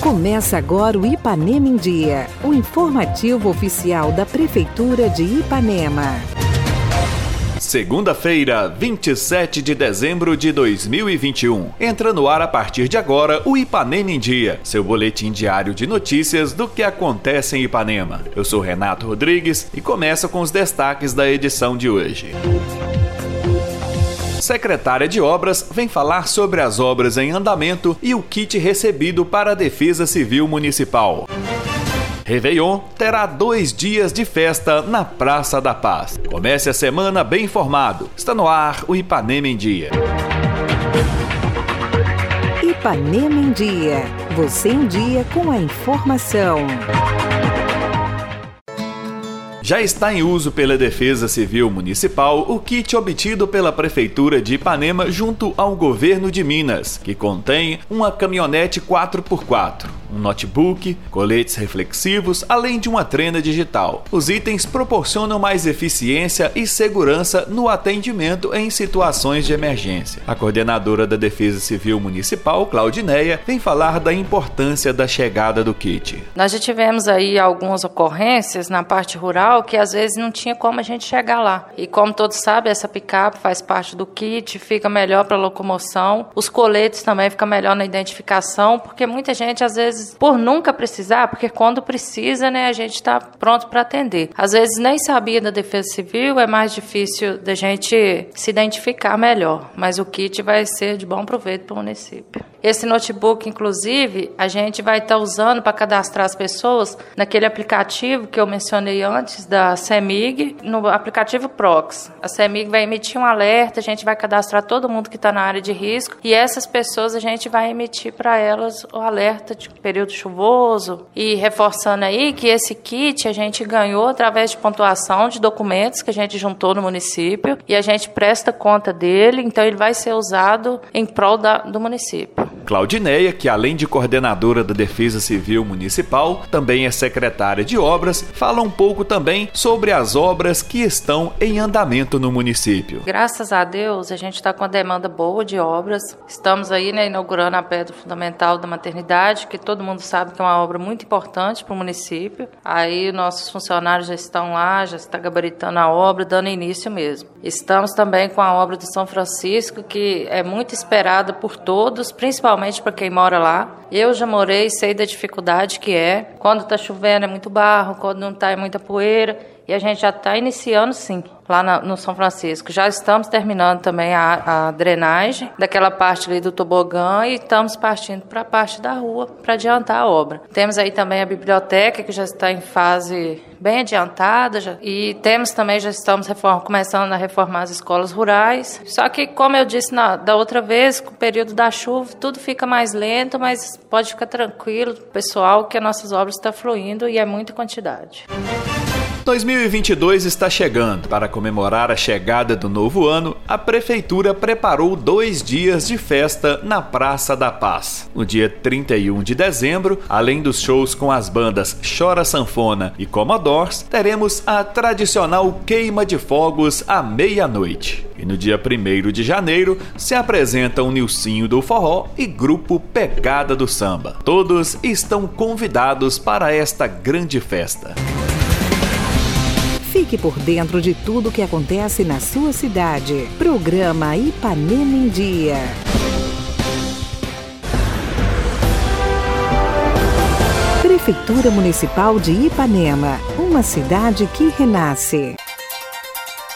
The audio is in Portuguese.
Começa agora o Ipanema em Dia, o informativo oficial da Prefeitura de Ipanema. Segunda-feira, 27 de dezembro de 2021. Entra no ar a partir de agora o Ipanema em Dia, seu boletim diário de notícias do que acontece em Ipanema. Eu sou Renato Rodrigues e começa com os destaques da edição de hoje. Secretária de Obras vem falar sobre as obras em andamento e o kit recebido para a Defesa Civil Municipal. Réveillon terá dois dias de festa na Praça da Paz. Comece a semana bem informado. Está no ar o Ipanema em Dia. Ipanema em Dia. Você em dia com a informação. Já está em uso pela Defesa Civil Municipal o kit obtido pela Prefeitura de Ipanema junto ao governo de Minas, que contém uma caminhonete 4x4, um notebook, coletes reflexivos, além de uma trena digital. Os itens proporcionam mais eficiência e segurança no atendimento em situações de emergência. A coordenadora da Defesa Civil Municipal, Claudineia, vem falar da importância da chegada do kit. Nós já tivemos aí algumas ocorrências na parte rural que às vezes não tinha como a gente chegar lá. E como todos sabem, essa picape faz parte do kit, fica melhor para locomoção. Os coletes também ficam melhor na identificação, porque muita gente às vezes por nunca precisar, porque quando precisa, né, a gente está pronto para atender. Às vezes nem sabia da Defesa Civil, é mais difícil da gente se identificar melhor, mas o kit vai ser de bom proveito para o município. Esse notebook, inclusive, a gente vai estar tá usando para cadastrar as pessoas naquele aplicativo que eu mencionei antes, da CEMIG no aplicativo Prox. A CEMIG vai emitir um alerta, a gente vai cadastrar todo mundo que está na área de risco e essas pessoas a gente vai emitir para elas o alerta de período chuvoso e reforçando aí que esse kit a gente ganhou através de pontuação de documentos que a gente juntou no município e a gente presta conta dele, então ele vai ser usado em prol da, do município. Claudineia, que além de coordenadora da Defesa Civil Municipal, também é secretária de obras, fala um pouco também sobre as obras que estão em andamento no município. Graças a Deus, a gente está com a demanda boa de obras. Estamos aí né, inaugurando a pedra fundamental da maternidade, que todo mundo sabe que é uma obra muito importante para o município. Aí nossos funcionários já estão lá, já está gabaritando a obra, dando início mesmo. Estamos também com a obra do São Francisco, que é muito esperada por todos, principalmente para quem mora lá. Eu já morei, sei da dificuldade que é. Quando está chovendo é muito barro, quando não está é muita poeira e a gente já está iniciando sim lá na, no São Francisco. Já estamos terminando também a, a, drenagem daquela parte ali do tobogã e estamos partindo para a parte da rua para adiantar a obra. Temos aí também a biblioteca que já está em fase bem adiantada já, e temos também já estamos começando a reformar as escolas rurais. Só que como eu disse na, da outra vez, com o período da chuva tudo fica mais lento, mas pode ficar tranquilo, pessoal, que as nossas obras estão fluindo e é muita quantidade. 2022 está chegando. Para comemorar a chegada do novo ano, a Prefeitura preparou dois dias de festa na Praça da Paz. No dia 31 de dezembro, além dos shows com as bandas Chora Sanfona e Commodores, teremos a tradicional queima de fogos à meia-noite. E no dia 1 de janeiro se apresentam Nilcinho do Forró e Grupo Pegada do Samba. Todos estão convidados para esta grande festa. Fique por dentro de tudo o que acontece na sua cidade. Programa Ipanema em Dia. Prefeitura Municipal de Ipanema, uma cidade que renasce.